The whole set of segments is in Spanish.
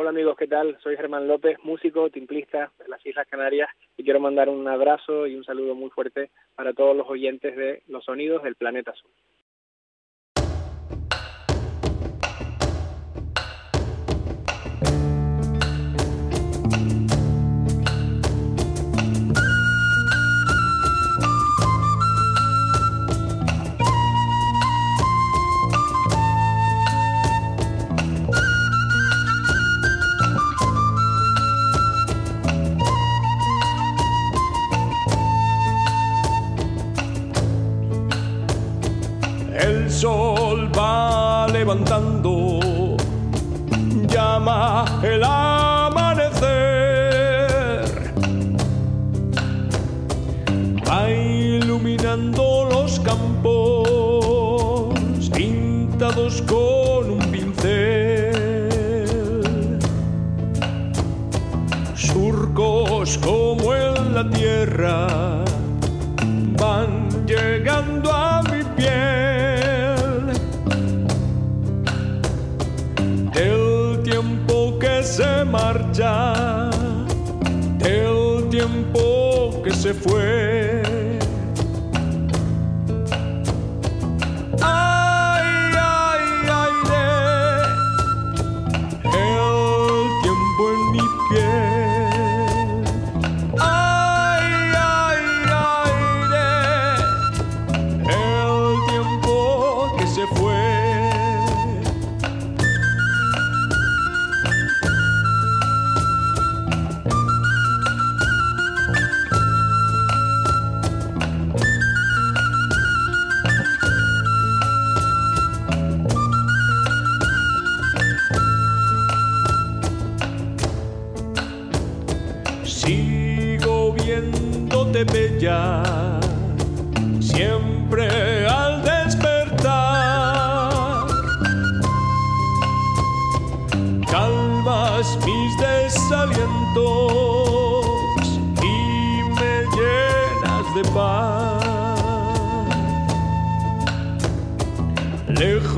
Hola amigos, ¿qué tal? Soy Germán López, músico, timplista de las Islas Canarias y quiero mandar un abrazo y un saludo muy fuerte para todos los oyentes de Los Sonidos del Planeta Azul. Llama el amanecer, va iluminando los campos pintados con un pincel, surcos como en la tierra marcha, el tiempo que se fue.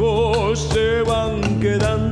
viejos se van quedando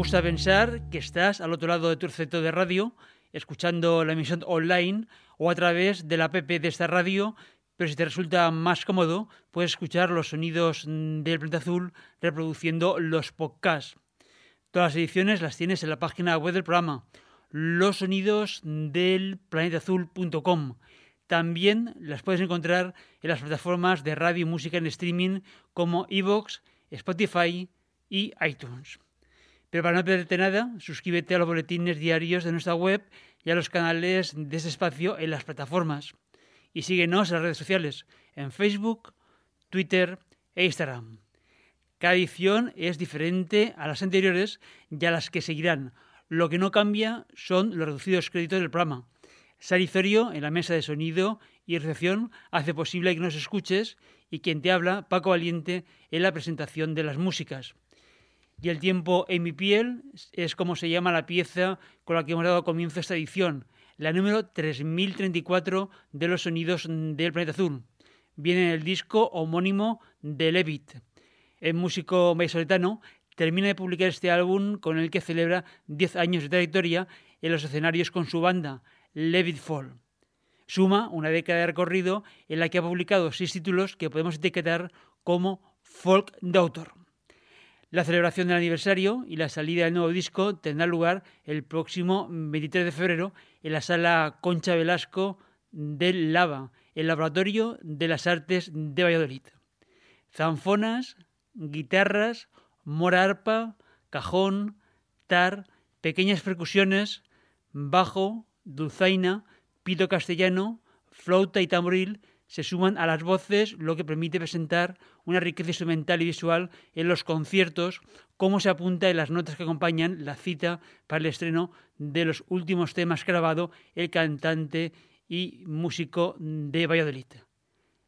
gusta pensar que estás al otro lado de tu receptor de radio, escuchando la emisión online o a través de la app de esta radio, pero si te resulta más cómodo, puedes escuchar los sonidos del planeta azul reproduciendo los podcasts. Todas las ediciones las tienes en la página web del programa, los sonidos del planetazul.com. También las puedes encontrar en las plataformas de radio y música en streaming como Evox, Spotify y iTunes. Pero para no perderte nada, suscríbete a los boletines diarios de nuestra web y a los canales de ese espacio en las plataformas. Y síguenos en las redes sociales, en Facebook, Twitter e Instagram. Cada edición es diferente a las anteriores y a las que seguirán. Lo que no cambia son los reducidos créditos del programa. Sarizorio, en la mesa de sonido y recepción, hace posible que nos escuches y quien te habla, Paco Valiente, en la presentación de las músicas. Y el tiempo en mi piel es como se llama la pieza con la que hemos dado comienzo a esta edición, la número 3034 de los sonidos del planeta azul. Viene en el disco homónimo de Levit. El músico vallisoletano termina de publicar este álbum con el que celebra 10 años de trayectoria en los escenarios con su banda, Levit Fall. Suma una década de recorrido en la que ha publicado seis títulos que podemos etiquetar como folk de autor. La celebración del aniversario y la salida del nuevo disco tendrá lugar el próximo 23 de febrero en la sala Concha Velasco del Lava, el Laboratorio de las Artes de Valladolid. Zanfonas, guitarras, mora arpa, cajón, tar, pequeñas percusiones, bajo, dulzaina, pito castellano, flauta y tamboril se suman a las voces, lo que permite presentar una riqueza instrumental y visual en los conciertos, como se apunta en las notas que acompañan la cita para el estreno de los últimos temas grabado el cantante y músico de Valladolid.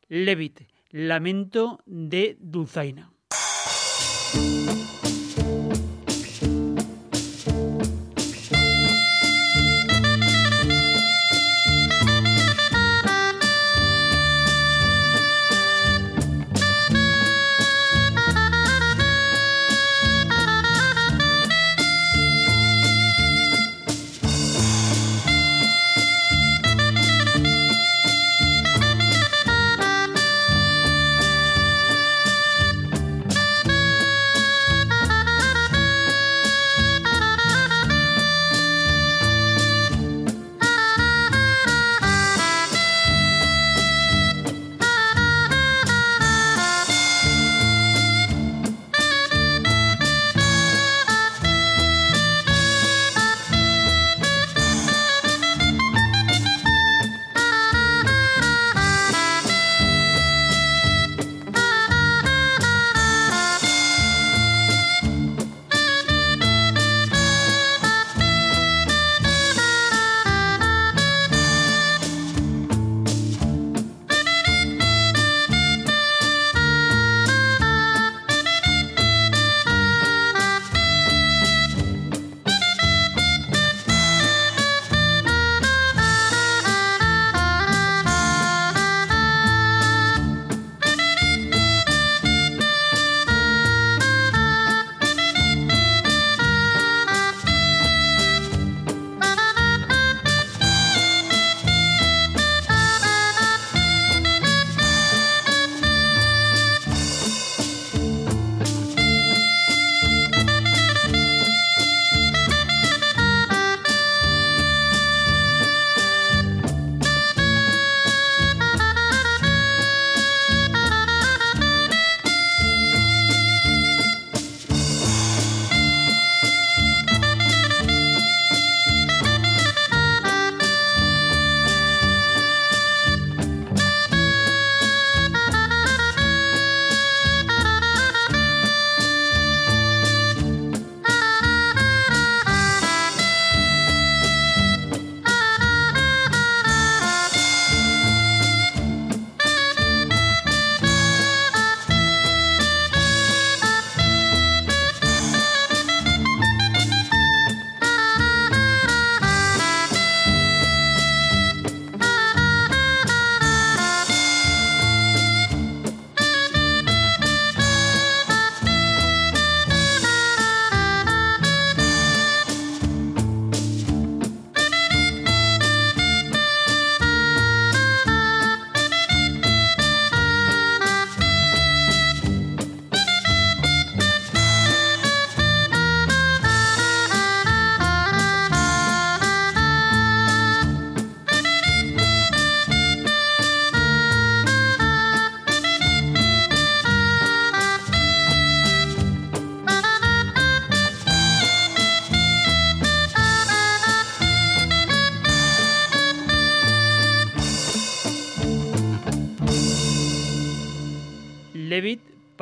Levit, Lamento de Dulzaina.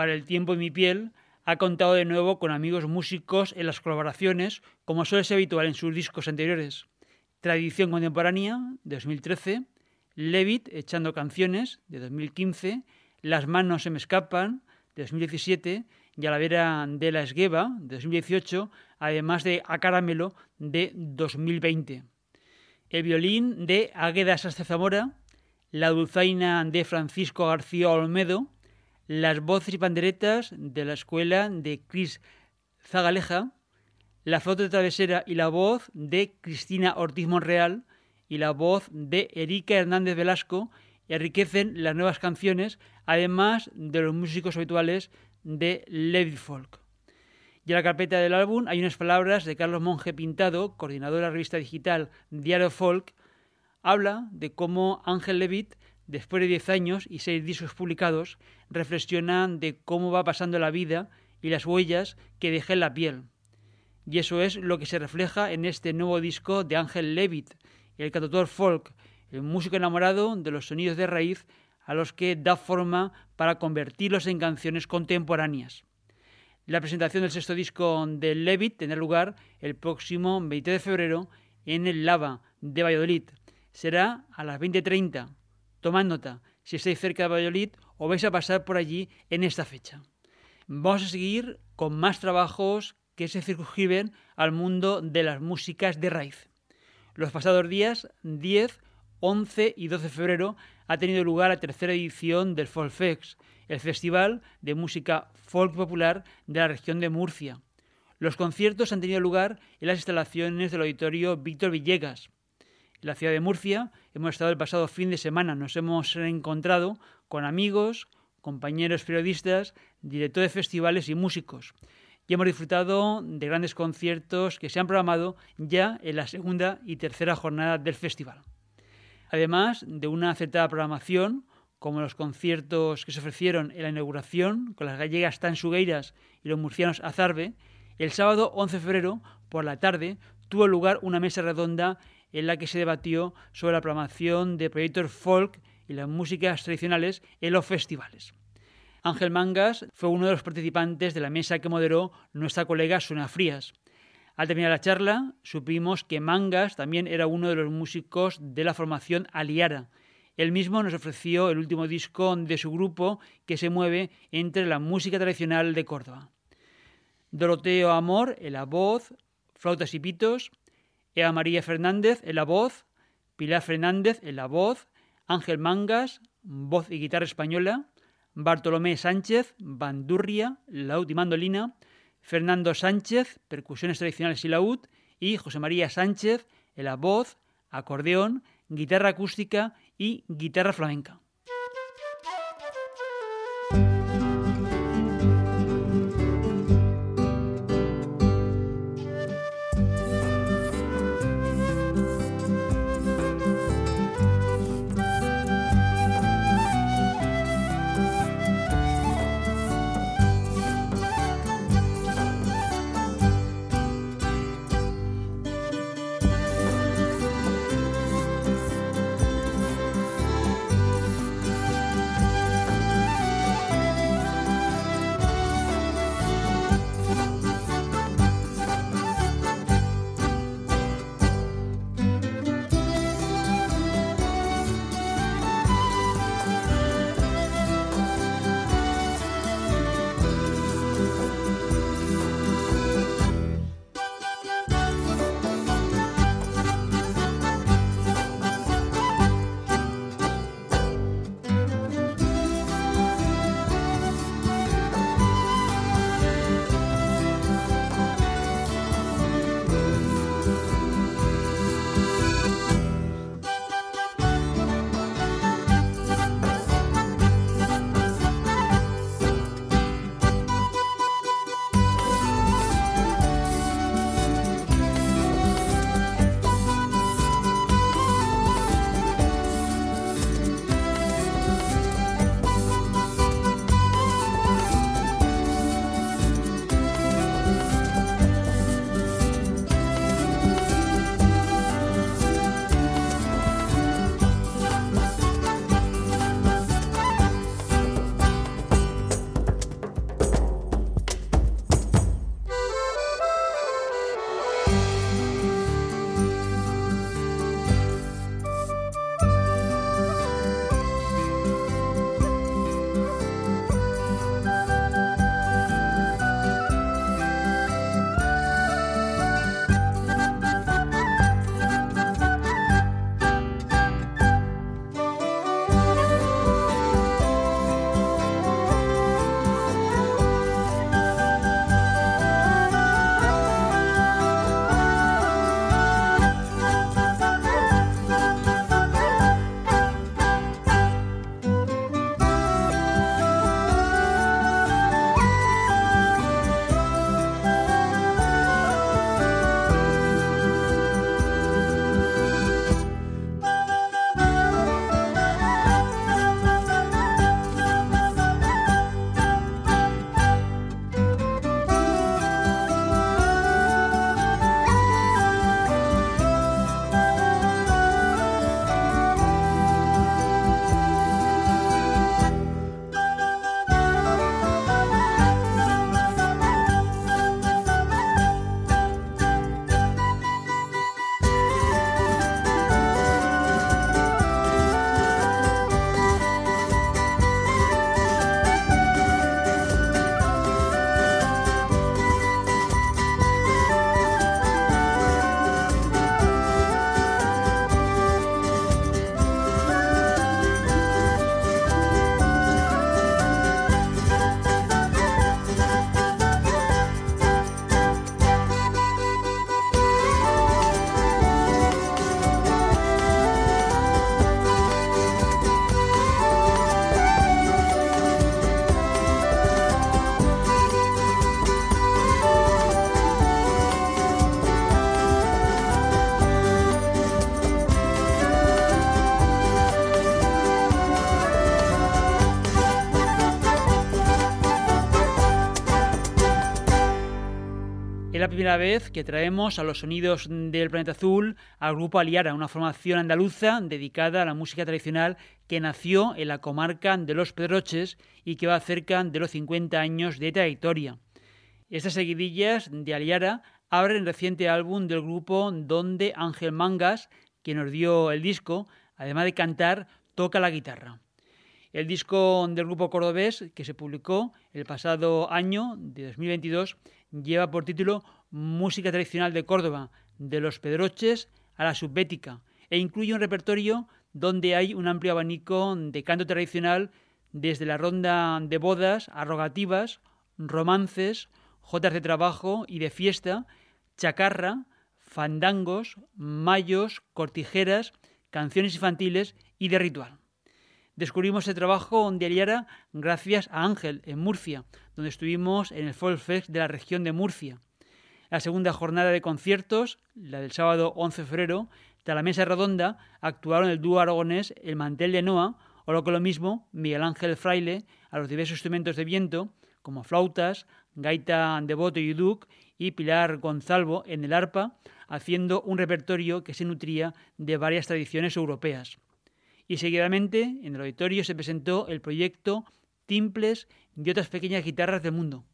Para el tiempo y mi piel ha contado de nuevo con amigos músicos en las colaboraciones, como suele ser habitual en sus discos anteriores. Tradición Contemporánea, de 2013, Levit, Echando Canciones, de 2015, Las Manos se me escapan, de 2017, y a la vera de la Esgueva, de 2018, además de A Caramelo, de 2020. El violín de Águeda Sastre Zamora, la dulzaina de Francisco García Olmedo, las voces y panderetas de la escuela de Cris Zagaleja, la flauta de travesera y la voz de Cristina Ortiz Monreal y la voz de Erika Hernández Velasco enriquecen las nuevas canciones, además de los músicos habituales de Levy Folk. Y en la carpeta del álbum hay unas palabras de Carlos Monge Pintado, coordinador de la revista digital Diario Folk, habla de cómo Ángel Levitt, después de 10 años y 6 discos publicados, reflexiona de cómo va pasando la vida y las huellas que deja en la piel. Y eso es lo que se refleja en este nuevo disco de Ángel Levitt, el cantautor folk, el músico enamorado de los sonidos de raíz a los que da forma para convertirlos en canciones contemporáneas. La presentación del sexto disco de Levitt tendrá lugar el próximo 20 de febrero en el Lava de Valladolid. Será a las 20.30. Tomad nota si estáis cerca de Valladolid o vais a pasar por allí en esta fecha. Vamos a seguir con más trabajos que se circunscriben al mundo de las músicas de raíz. Los pasados días 10, 11 y 12 de febrero ha tenido lugar la tercera edición del Folfex, el festival de música folk popular de la región de Murcia. Los conciertos han tenido lugar en las instalaciones del auditorio Víctor Villegas. En la ciudad de Murcia. Hemos estado el pasado fin de semana, nos hemos encontrado con amigos, compañeros periodistas, directores de festivales y músicos. Y hemos disfrutado de grandes conciertos que se han programado ya en la segunda y tercera jornada del festival. Además de una acertada programación, como los conciertos que se ofrecieron en la inauguración con las gallegas Tansugueiras y los murcianos Azarbe, el sábado 11 de febrero por la tarde tuvo lugar una mesa redonda en la que se debatió sobre la programación de proyectos folk y las músicas tradicionales en los festivales. Ángel Mangas fue uno de los participantes de la mesa que moderó nuestra colega Suna Frías. Al terminar la charla, supimos que Mangas también era uno de los músicos de la formación Aliara. Él mismo nos ofreció el último disco de su grupo que se mueve entre la música tradicional de Córdoba. Doroteo Amor en la voz, Flautas y Pitos, Ea María Fernández en la voz, Pilar Fernández en la voz, Ángel Mangas, voz y guitarra española, Bartolomé Sánchez, bandurria, laúd y mandolina, Fernando Sánchez, percusiones tradicionales y laúd, y José María Sánchez, en la voz, acordeón, guitarra acústica y guitarra flamenca. Primera vez que traemos a los sonidos del planeta azul al grupo Aliara, una formación andaluza dedicada a la música tradicional que nació en la comarca de Los Pedroches y que va cerca de los 50 años de trayectoria. Estas seguidillas de Aliara abren el reciente álbum del grupo donde Ángel Mangas, que nos dio el disco, además de cantar, toca la guitarra. El disco del grupo cordobés, que se publicó el pasado año de 2022, lleva por título Música tradicional de Córdoba, de los Pedroches a la subbética, e incluye un repertorio donde hay un amplio abanico de canto tradicional desde la ronda de bodas arrogativas, romances, jotas de trabajo y de fiesta, chacarra, fandangos, mayos, cortijeras, canciones infantiles y de ritual. Descubrimos el trabajo de Aliara gracias a Ángel, en Murcia, donde estuvimos en el Folk Fest de la región de Murcia. La segunda jornada de conciertos, la del sábado 11 de febrero, de la mesa redonda, actuaron el dúo aragonés El Mantel de Noa, o lo que lo mismo, Miguel Ángel Fraile, a los diversos instrumentos de viento, como flautas, gaita de y uduk, y Pilar Gonzalvo en el arpa, haciendo un repertorio que se nutría de varias tradiciones europeas y seguidamente en el auditorio se presentó el proyecto Timples y otras pequeñas guitarras del mundo.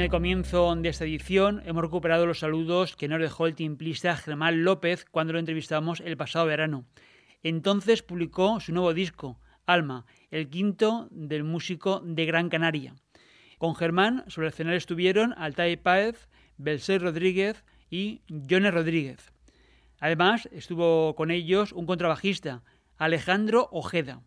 El comienzo de esta edición hemos recuperado los saludos que nos dejó el timplista Germán López cuando lo entrevistamos el pasado verano. Entonces publicó su nuevo disco, Alma, el quinto del músico de Gran Canaria. Con Germán sobre el escenario estuvieron Altai Páez, Belsé Rodríguez y Jones Rodríguez. Además, estuvo con ellos un contrabajista, Alejandro Ojeda.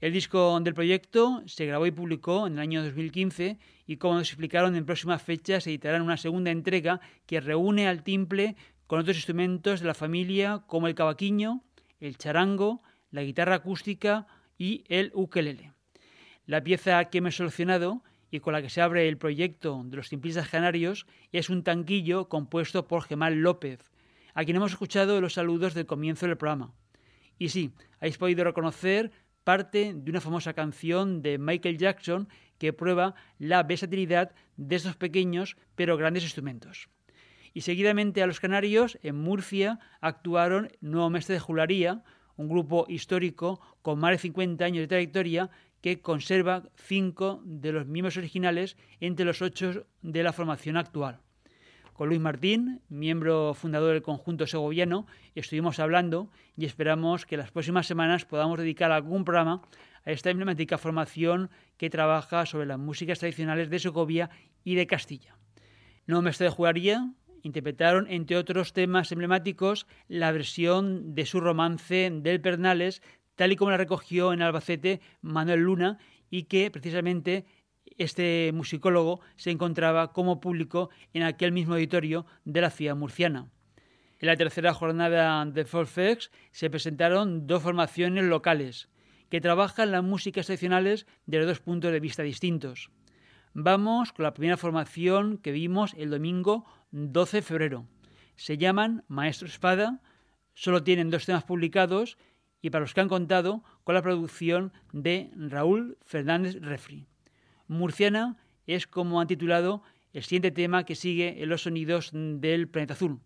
El disco del proyecto se grabó y publicó en el año 2015 y como nos explicaron en próximas fechas se editará una segunda entrega que reúne al timple con otros instrumentos de la familia como el cavaquinho, el charango, la guitarra acústica y el ukelele. La pieza que hemos seleccionado y con la que se abre el proyecto de los timplistas canarios es un tanquillo compuesto por Gemal López, a quien hemos escuchado los saludos del comienzo del programa. Y sí, habéis podido reconocer parte de una famosa canción de Michael Jackson que prueba la versatilidad de estos pequeños pero grandes instrumentos. Y seguidamente a los canarios, en Murcia, actuaron Nuevo Mestre de Jularía, un grupo histórico con más de 50 años de trayectoria que conserva cinco de los miembros originales entre los ocho de la formación actual. Con Luis Martín, miembro fundador del conjunto segoviano, estuvimos hablando y esperamos que las próximas semanas podamos dedicar algún programa a esta emblemática formación que trabaja sobre las músicas tradicionales de Segovia y de Castilla. No me estoy de jugaría, interpretaron, entre otros temas emblemáticos, la versión de su romance del Pernales, tal y como la recogió en Albacete Manuel Luna, y que precisamente este musicólogo se encontraba como público en aquel mismo auditorio de la ciudad murciana. En la tercera jornada de Folfex se presentaron dos formaciones locales que trabajan las músicas excepcionales desde dos puntos de vista distintos. Vamos con la primera formación que vimos el domingo 12 de febrero. Se llaman Maestro Espada, solo tienen dos temas publicados y para los que han contado con la producción de Raúl Fernández Refri. Murciana es como han titulado el siguiente tema que sigue en los sonidos del planeta azul.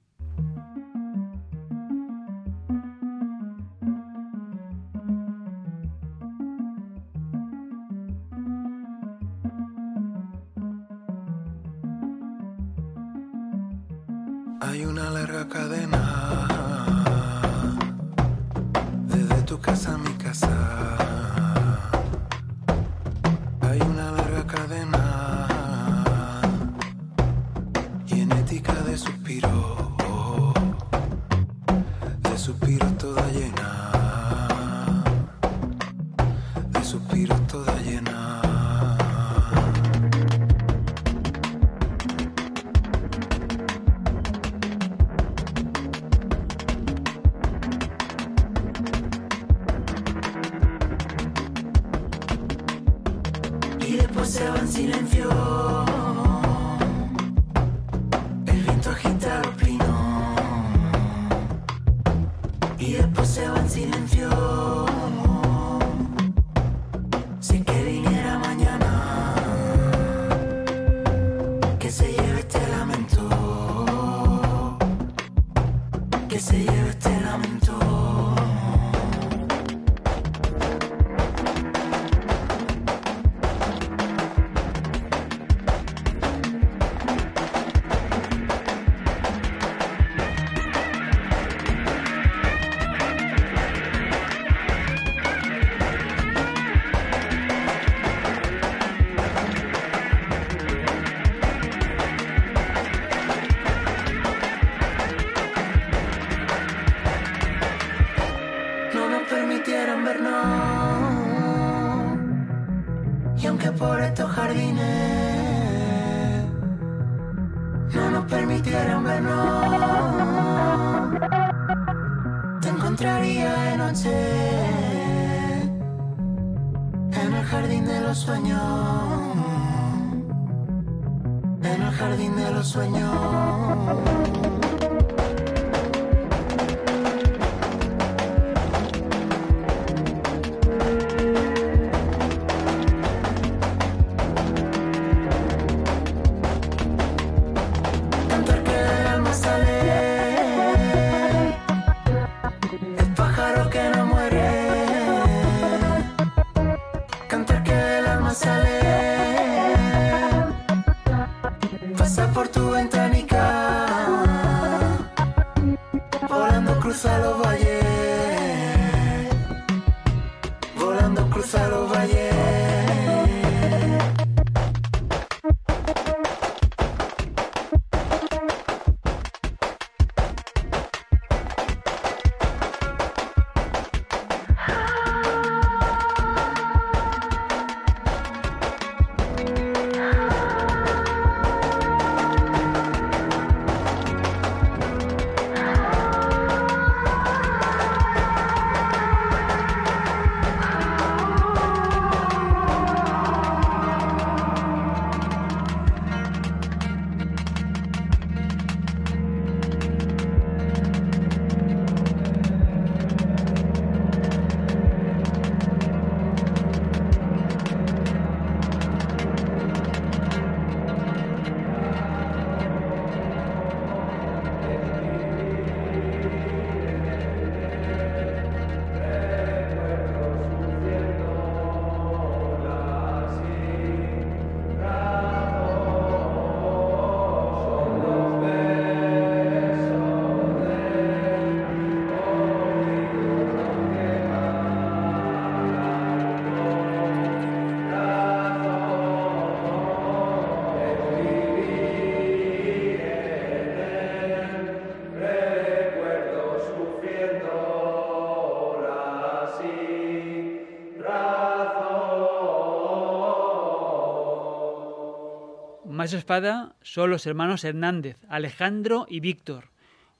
Más espada son los hermanos Hernández, Alejandro y Víctor,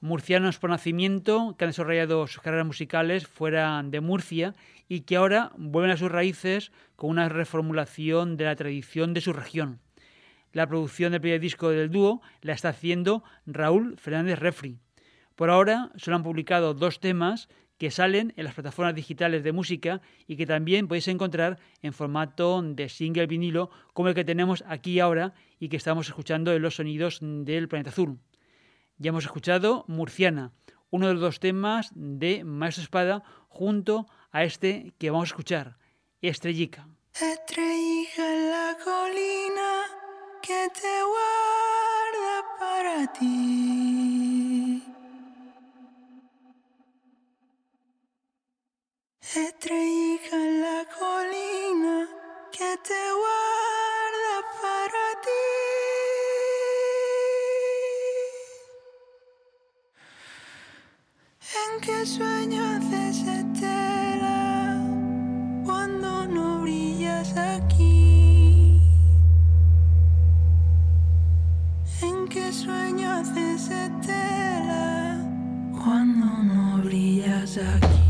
murcianos por nacimiento que han desarrollado sus carreras musicales fuera de Murcia y que ahora vuelven a sus raíces con una reformulación de la tradición de su región. La producción del primer disco del dúo la está haciendo Raúl Fernández Refri. Por ahora solo han publicado dos temas que salen en las plataformas digitales de música y que también podéis encontrar en formato de single vinilo como el que tenemos aquí ahora y que estamos escuchando en los sonidos del planeta azul. Ya hemos escuchado Murciana, uno de los dos temas de Maestro Espada junto a este que vamos a escuchar, Estrellica. Estrellija en la colina que te guarda para ti. Estrellija en la colina que te guarda para ti. ¿En qué sueños desestela cuando no brillas aquí? ¿En qué sueños desestela cuando no brillas aquí?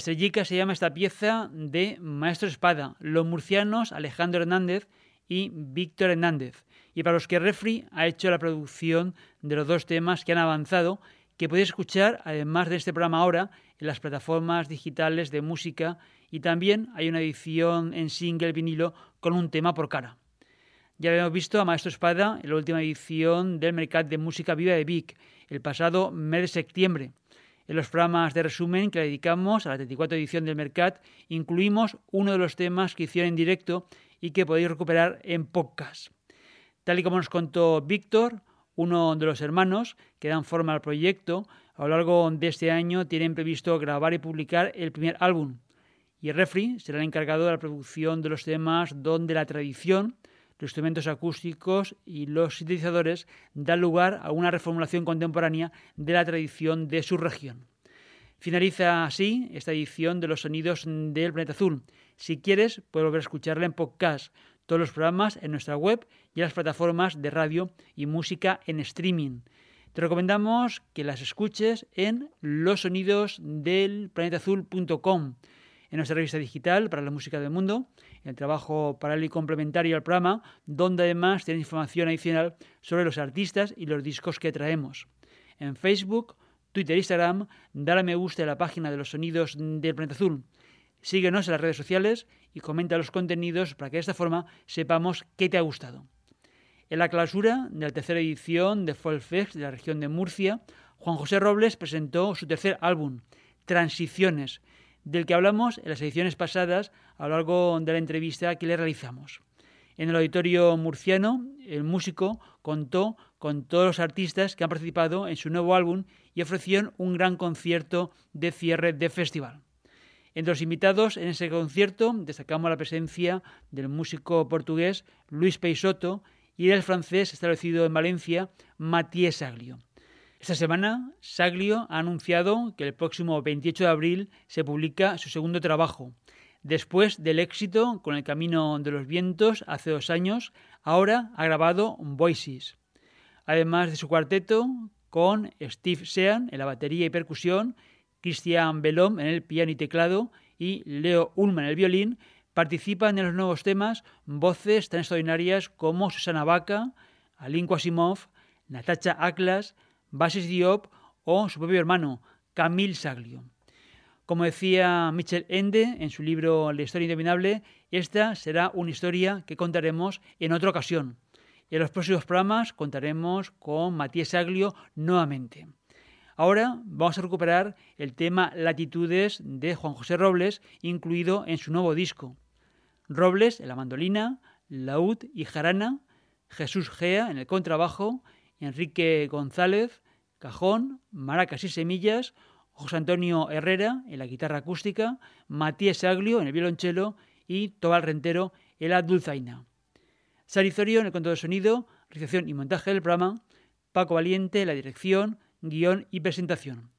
Estrellica se llama esta pieza de Maestro Espada, los murcianos Alejandro Hernández y Víctor Hernández. Y para los que Refri ha hecho la producción de los dos temas que han avanzado, que podéis escuchar además de este programa ahora en las plataformas digitales de música y también hay una edición en single vinilo con un tema por cara. Ya habíamos visto a Maestro Espada en la última edición del Mercat de Música Viva de Vic, el pasado mes de septiembre. En los programas de resumen que dedicamos a la 34 edición del Mercat, incluimos uno de los temas que hicieron en directo y que podéis recuperar en podcast. Tal y como nos contó Víctor, uno de los hermanos que dan forma al proyecto, a lo largo de este año tienen previsto grabar y publicar el primer álbum. Y Refri será el encargado de la producción de los temas donde la tradición, los instrumentos acústicos y los sintetizadores dan lugar a una reformulación contemporánea de la tradición de su región. Finaliza así esta edición de los sonidos del planeta azul. Si quieres, puedes volver a escucharla en podcast, todos los programas en nuestra web y en las plataformas de radio y música en streaming. Te recomendamos que las escuches en losonidosdelplanetazul.com, en nuestra revista digital para la música del mundo, el trabajo paralelo y complementario al programa, donde además tienes información adicional sobre los artistas y los discos que traemos. En Facebook, Twitter e Instagram, dale a me gusta a la página de los sonidos del planeta azul. Síguenos en las redes sociales y comenta los contenidos para que de esta forma sepamos qué te ha gustado. En la clausura de la tercera edición de Folfest de la región de Murcia, Juan José Robles presentó su tercer álbum, Transiciones, del que hablamos en las ediciones pasadas a lo largo de la entrevista que le realizamos. En el auditorio murciano, el músico contó con todos los artistas que han participado en su nuevo álbum y ofrecieron un gran concierto de cierre de festival. Entre los invitados en ese concierto destacamos la presencia del músico portugués Luis Peixoto y del francés establecido en Valencia Mathieu Saglio. Esta semana, Saglio ha anunciado que el próximo 28 de abril se publica su segundo trabajo. Después del éxito con El Camino de los Vientos hace dos años, ahora ha grabado Voices. Además de su cuarteto, con Steve Sean en la batería y percusión, Christian Belom en el piano y teclado y Leo Ullman en el violín, participan en los nuevos temas voces tan extraordinarias como Susana Vaca, Alin Quasimov, Natacha Aklas, Basis Diop o su propio hermano, Camille Saglio. Como decía Michel Ende en su libro La historia interminable, esta será una historia que contaremos en otra ocasión. Y en los próximos programas contaremos con Matías Saglio nuevamente. Ahora vamos a recuperar el tema Latitudes de Juan José Robles, incluido en su nuevo disco. Robles en la mandolina, laúd y jarana, Jesús Gea en el contrabajo, Enrique González, cajón, maracas y semillas, José Antonio Herrera en la guitarra acústica, Matías Saglio en el violonchelo y Tobal Rentero en la dulzaina. Sarizorio en el control de sonido, realización y montaje del programa, Paco Valiente en la dirección, guion y presentación.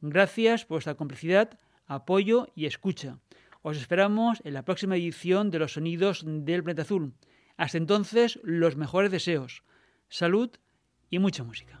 Gracias por vuestra complicidad, apoyo y escucha. Os esperamos en la próxima edición de Los Sonidos del Planeta Azul. Hasta entonces, los mejores deseos, salud y mucha música.